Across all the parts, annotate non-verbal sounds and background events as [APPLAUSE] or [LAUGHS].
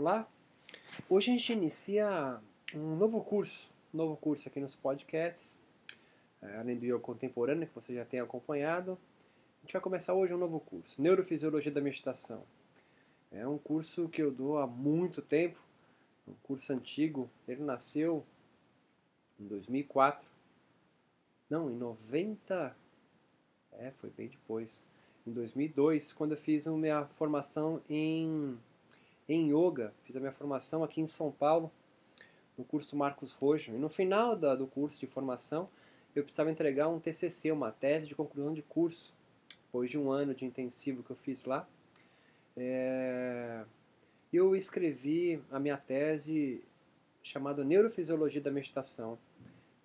Olá, hoje a gente inicia um novo curso, um novo curso aqui nos podcasts, é, além do yoga contemporâneo que você já tem acompanhado. A gente vai começar hoje um novo curso, Neurofisiologia da Meditação. É um curso que eu dou há muito tempo, um curso antigo, ele nasceu em 2004, não, em 90, é, foi bem depois, em 2002, quando eu fiz a minha formação em em yoga, fiz a minha formação aqui em São Paulo, no curso Marcos Rojo. E no final da, do curso de formação, eu precisava entregar um TCC, uma tese de conclusão de curso, depois de um ano de intensivo que eu fiz lá. É... Eu escrevi a minha tese chamada Neurofisiologia da Meditação,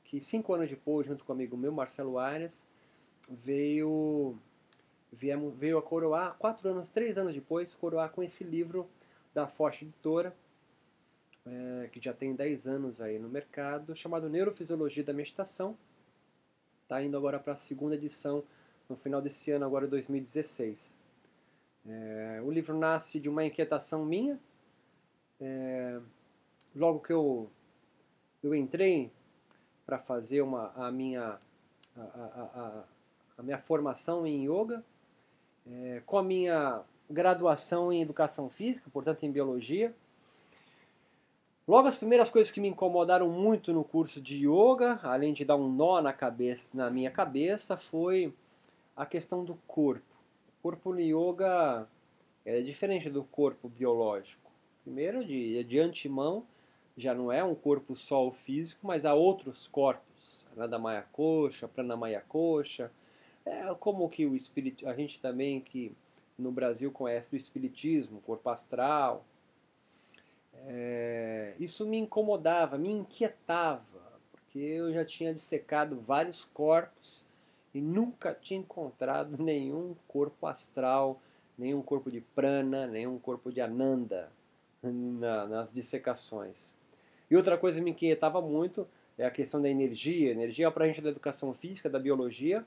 que cinco anos depois, junto com o amigo meu, Marcelo veio, veio, veio a coroar, quatro anos, três anos depois, coroar com esse livro da Forte Editora, é, que já tem 10 anos aí no mercado, chamado Neurofisiologia da Meditação. Está indo agora para a segunda edição no final desse ano, agora 2016. É, o livro nasce de uma inquietação minha. É, logo que eu, eu entrei para fazer uma, a, minha, a, a, a, a minha formação em yoga, é, com a minha graduação em educação física, portanto em biologia. Logo as primeiras coisas que me incomodaram muito no curso de yoga, além de dar um nó na cabeça, na minha cabeça, foi a questão do corpo. O corpo no yoga é diferente do corpo biológico. Primeiro, de, de antemão, já não é um corpo só o físico, mas há outros corpos. Anadamaya Kosha, Pranamaya Kosha. É como que o espírito, a gente também que no Brasil conhece do espiritismo, corpo astral. É, isso me incomodava, me inquietava, porque eu já tinha dissecado vários corpos e nunca tinha encontrado [LAUGHS] nenhum corpo astral, nenhum corpo de prana, nenhum corpo de ananda na, nas dissecações. E outra coisa que me inquietava muito é a questão da energia. Energia para a gente da educação física, da biologia,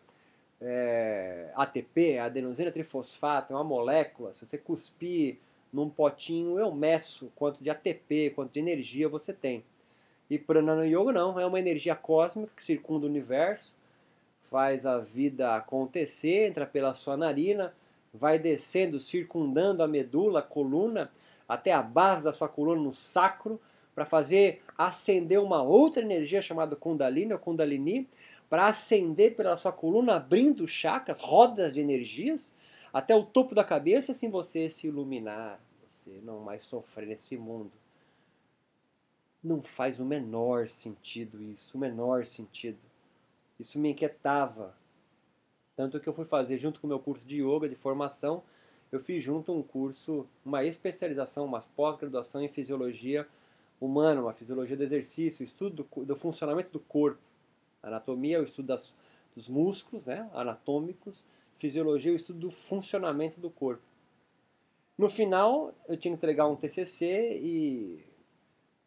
é, ATP, adenosina trifosfato, é uma molécula. Se você cuspir num potinho, eu meço quanto de ATP, quanto de energia você tem. E Pranana Yoga não, é uma energia cósmica que circunda o universo, faz a vida acontecer, entra pela sua narina, vai descendo, circundando a medula, a coluna, até a base da sua coluna no sacro, para fazer acender uma outra energia chamada Kundalini ou Kundalini, para ascender pela sua coluna, abrindo chakras, rodas de energias, até o topo da cabeça, assim você se iluminar, você não mais sofrer nesse mundo. Não faz o menor sentido isso, o menor sentido. Isso me inquietava. Tanto que eu fui fazer, junto com o meu curso de yoga, de formação, eu fiz junto um curso, uma especialização, uma pós-graduação em fisiologia humana, uma fisiologia do exercício, estudo do, do funcionamento do corpo. Anatomia é o estudo das, dos músculos né, anatômicos, fisiologia é o estudo do funcionamento do corpo. No final, eu tinha que entregar um TCC e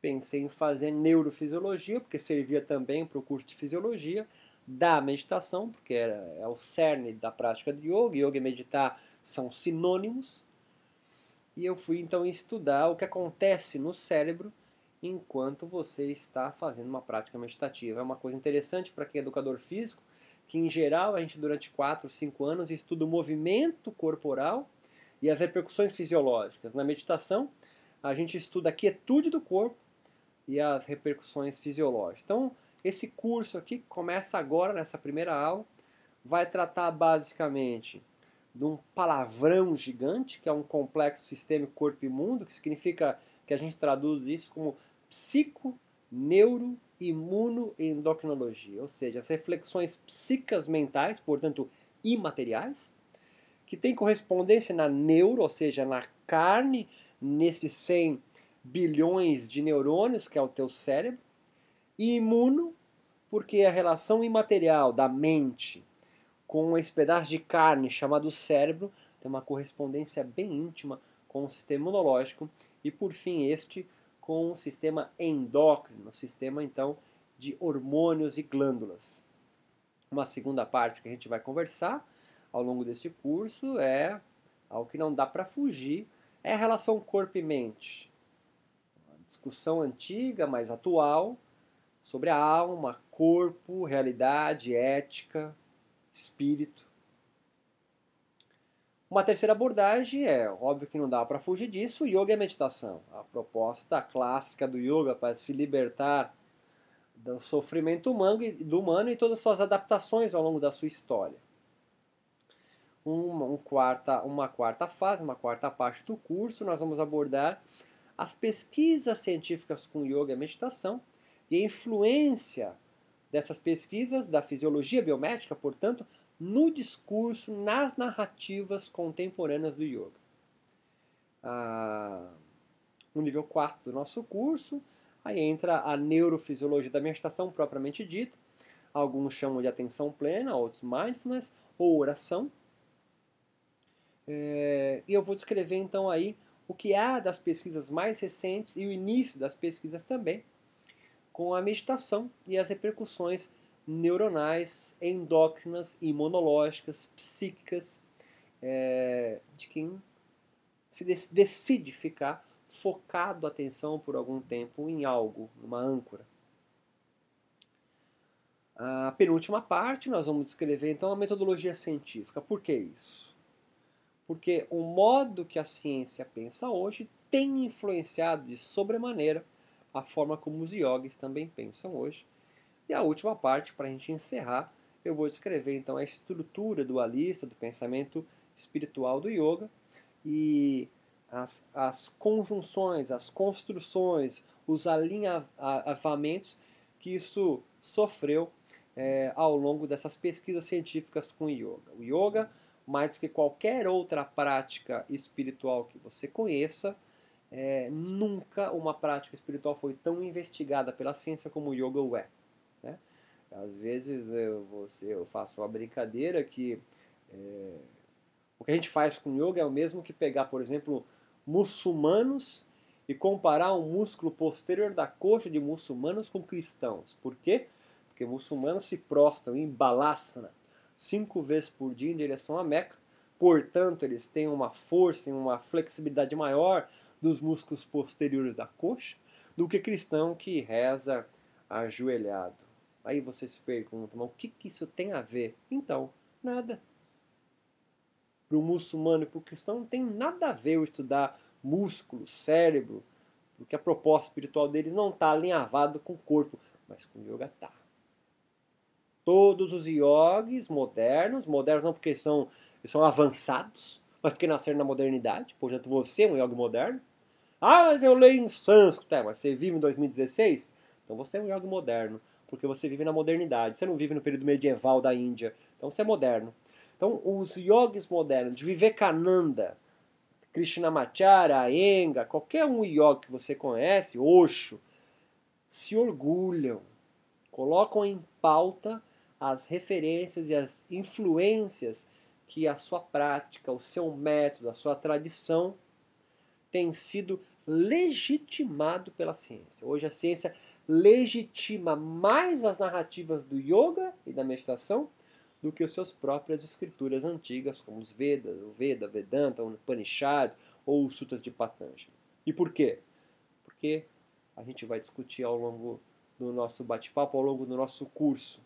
pensei em fazer neurofisiologia, porque servia também para o curso de fisiologia, da meditação, porque era, é o cerne da prática de yoga, yoga e meditar são sinônimos. E eu fui então estudar o que acontece no cérebro enquanto você está fazendo uma prática meditativa. É uma coisa interessante para quem é educador físico, que em geral a gente durante 4, 5 anos estuda o movimento corporal e as repercussões fisiológicas. Na meditação, a gente estuda a quietude do corpo e as repercussões fisiológicas. Então, esse curso aqui começa agora, nessa primeira aula, vai tratar basicamente de um palavrão gigante, que é um complexo sistêmico corpo e mundo, que significa que a gente traduz isso como psico, neuro, imuno e endocrinologia, ou seja, as reflexões psicas mentais, portanto imateriais, que tem correspondência na neuro, ou seja, na carne, nesses 100 bilhões de neurônios que é o teu cérebro, e imuno, porque a relação imaterial da mente com esse pedaço de carne chamado cérebro tem uma correspondência bem íntima com o sistema imunológico e por fim este com o sistema endócrino, o sistema então de hormônios e glândulas. Uma segunda parte que a gente vai conversar ao longo deste curso é algo que não dá para fugir, é a relação corpo e mente. discussão antiga, mas atual, sobre a alma, corpo, realidade, ética, espírito. Uma terceira abordagem é, óbvio que não dá para fugir disso, o yoga a meditação. A proposta clássica do yoga para se libertar do sofrimento humano, do humano e todas as suas adaptações ao longo da sua história. Uma, um quarta, uma quarta fase, uma quarta parte do curso, nós vamos abordar as pesquisas científicas com yoga e meditação e a influência dessas pesquisas da fisiologia biomédica, portanto, no discurso, nas narrativas contemporâneas do yoga. Ah, no nível 4 do nosso curso, aí entra a neurofisiologia da meditação propriamente dita. Alguns chamam de atenção plena, outros mindfulness ou oração. É, e eu vou descrever então aí o que há das pesquisas mais recentes e o início das pesquisas também, com a meditação e as repercussões neuronais, endócrinas, imunológicas, psíquicas, é, de quem se decide ficar focado a atenção por algum tempo em algo, numa âncora. A penúltima parte, nós vamos descrever então a metodologia científica. Por que isso? Porque o modo que a ciência pensa hoje tem influenciado de sobremaneira a forma como os yogis também pensam hoje e a última parte, para a gente encerrar, eu vou descrever então a estrutura dualista do pensamento espiritual do yoga e as, as conjunções, as construções, os alinhavamentos que isso sofreu é, ao longo dessas pesquisas científicas com o yoga. O yoga, mais do que qualquer outra prática espiritual que você conheça, é, nunca uma prática espiritual foi tão investigada pela ciência como o yoga é. Né? Às vezes eu, você, eu faço uma brincadeira que é, o que a gente faz com yoga é o mesmo que pegar, por exemplo, muçulmanos e comparar o músculo posterior da coxa de muçulmanos com cristãos. Por quê? Porque muçulmanos se prostam em balasana cinco vezes por dia em direção à Meca, portanto eles têm uma força e uma flexibilidade maior dos músculos posteriores da coxa do que cristão que reza ajoelhado. Aí você se pergunta, mas o que, que isso tem a ver? Então, nada. Para o muçulmano e para o cristão não tem nada a ver eu estudar músculo, cérebro, porque a proposta espiritual deles não está alinhavado com o corpo, mas com o yoga está. Todos os yogis modernos, modernos não porque são, são avançados, mas porque nasceram na modernidade, portanto você é um yogi moderno. Ah, mas eu leio em sânscrito, é, mas você vive em 2016? Então você é um yogi moderno porque você vive na modernidade. Você não vive no período medieval da Índia. Então você é moderno. Então os yogis modernos, de Vivekananda, Krishnamacharya, Ayenga, qualquer um yogi que você conhece, Osho, se orgulham, colocam em pauta as referências e as influências que a sua prática, o seu método, a sua tradição tem sido legitimado pela ciência. Hoje a ciência legitima mais as narrativas do yoga e da meditação do que as suas próprias escrituras antigas, como os Vedas, o Veda, Vedanta, o Upanishad ou os Sutras de Patanjali. E por quê? Porque a gente vai discutir ao longo do nosso bate-papo, ao longo do nosso curso.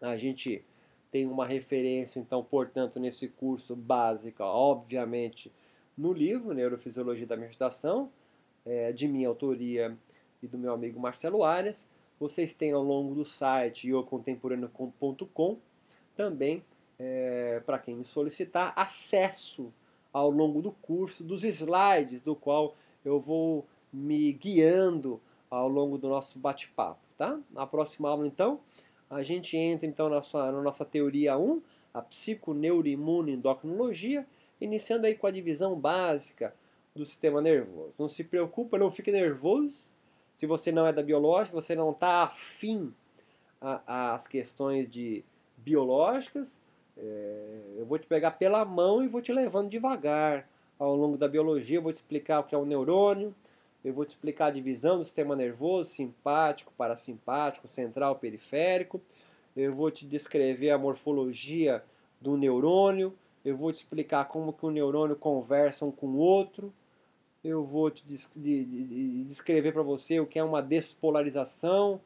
A gente tem uma referência, então, portanto, nesse curso básica, obviamente, no livro Neurofisiologia da Meditação, é, de minha autoria e do meu amigo Marcelo Arias. Vocês têm ao longo do site iocontemporâneo.com também, é, para quem me solicitar, acesso ao longo do curso dos slides do qual eu vou me guiando ao longo do nosso bate-papo, tá? Na próxima aula, então, a gente entra então na nossa, na nossa teoria 1, a psiconeuroimune endocrinologia, iniciando aí com a divisão básica do sistema nervoso. Não se preocupa, não fique nervoso, se você não é da biológica, você não está afim às questões de biológicas, é, eu vou te pegar pela mão e vou te levando devagar ao longo da biologia. Eu vou te explicar o que é o neurônio, eu vou te explicar a divisão do sistema nervoso, simpático, parasimpático, central, periférico. Eu vou te descrever a morfologia do neurônio. Eu vou te explicar como que o neurônio conversa um com o outro eu vou te descrever para você o que é uma despolarização,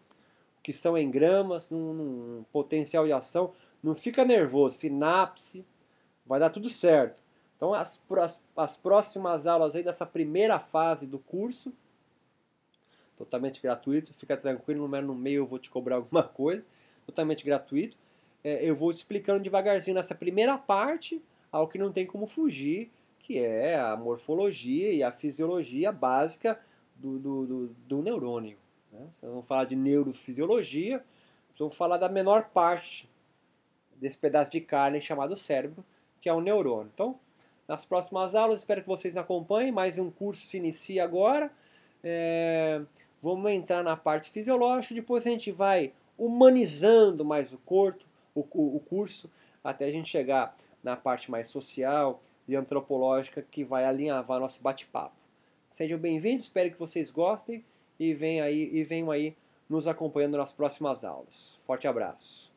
o que são engramas, um, um potencial de ação. Não fica nervoso, sinapse, vai dar tudo certo. Então as, as, as próximas aulas aí dessa primeira fase do curso, totalmente gratuito, fica tranquilo, no meio eu vou te cobrar [LAUGHS] alguma coisa, totalmente gratuito. É, eu vou explicando devagarzinho nessa primeira parte, ao que não tem como fugir, que é a morfologia e a fisiologia básica do, do, do, do neurônio. Né? Vamos falar de neurofisiologia, vamos falar da menor parte desse pedaço de carne chamado cérebro, que é o neurônio. Então, nas próximas aulas, espero que vocês me acompanhem. Mais um curso se inicia agora. É, vamos entrar na parte fisiológica, depois a gente vai humanizando mais o corpo, o, o, o curso, até a gente chegar na parte mais social e antropológica que vai alinhavar nosso bate-papo. Sejam bem-vindos, espero que vocês gostem e venham aí, e venham aí nos acompanhando nas próximas aulas. Forte abraço.